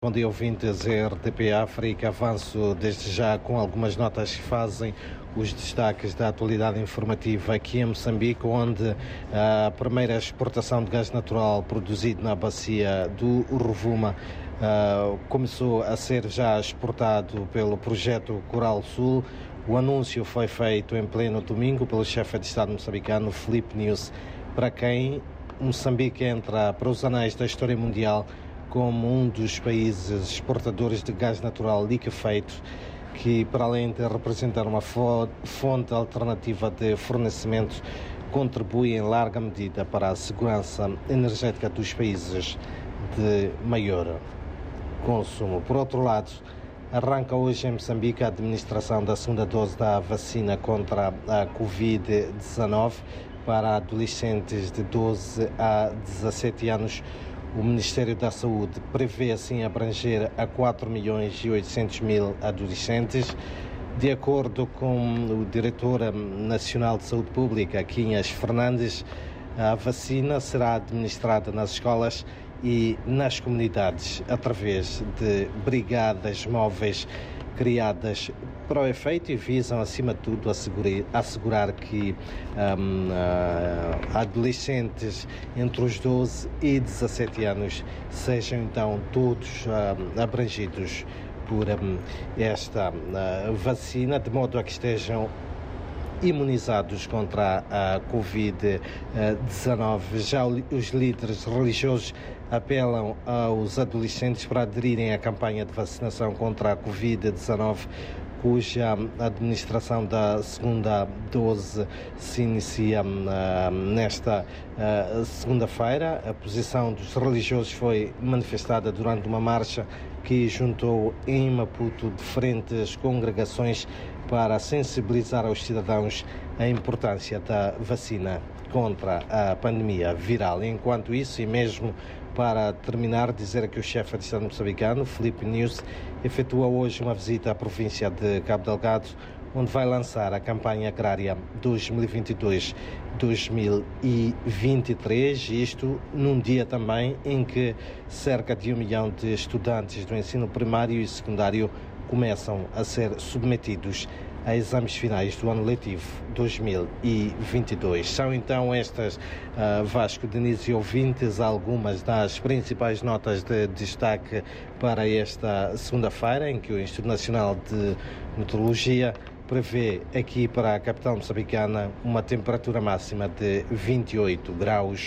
Bom dia, ouvintes RTP África. Avanço desde já com algumas notas que fazem os destaques da atualidade informativa aqui em Moçambique, onde a primeira exportação de gás natural produzido na bacia do Rovuma uh, começou a ser já exportado pelo projeto Coral Sul. O anúncio foi feito em pleno domingo pelo chefe de Estado moçambicano, Felipe News, para quem Moçambique entra para os anais da história mundial como um dos países exportadores de gás natural liquefeito, que, para além de representar uma fonte alternativa de fornecimento, contribui em larga medida para a segurança energética dos países de maior consumo. Por outro lado, arranca hoje em Moçambique a administração da segunda dose da vacina contra a Covid-19 para adolescentes de 12 a 17 anos o Ministério da Saúde prevê assim abranger a 4 milhões e 800 mil adolescentes. De acordo com o diretor nacional de saúde pública, Quinhas Fernandes, a vacina será administrada nas escolas e nas comunidades através de brigadas móveis criadas para o efeito e visam, acima de tudo, assegurar, assegurar que um, uh, adolescentes entre os 12 e 17 anos sejam então todos uh, abrangidos por um, esta uh, vacina, de modo a que estejam imunizados contra a Covid-19. Já os líderes religiosos apelam aos adolescentes para aderirem à campanha de vacinação contra a Covid-19 cuja administração da segunda dose se inicia uh, nesta uh, segunda-feira. A posição dos religiosos foi manifestada durante uma marcha que juntou em Maputo diferentes congregações para sensibilizar os cidadãos a importância da vacina contra a pandemia viral. Enquanto isso, e mesmo para terminar, dizer que o chefe de Estado moçambicano, Felipe News, efetua hoje uma visita à província de Cabo Delgado, onde vai lançar a campanha agrária 2022-2023, isto num dia também em que cerca de um milhão de estudantes do ensino primário e secundário começam a ser submetidos a exames finais do ano letivo 2022. São então estas, uh, Vasco Denise e ouvintes, algumas das principais notas de destaque para esta segunda-feira, em que o Instituto Nacional de Meteorologia prevê aqui para a capital moçambicana uma temperatura máxima de 28 graus.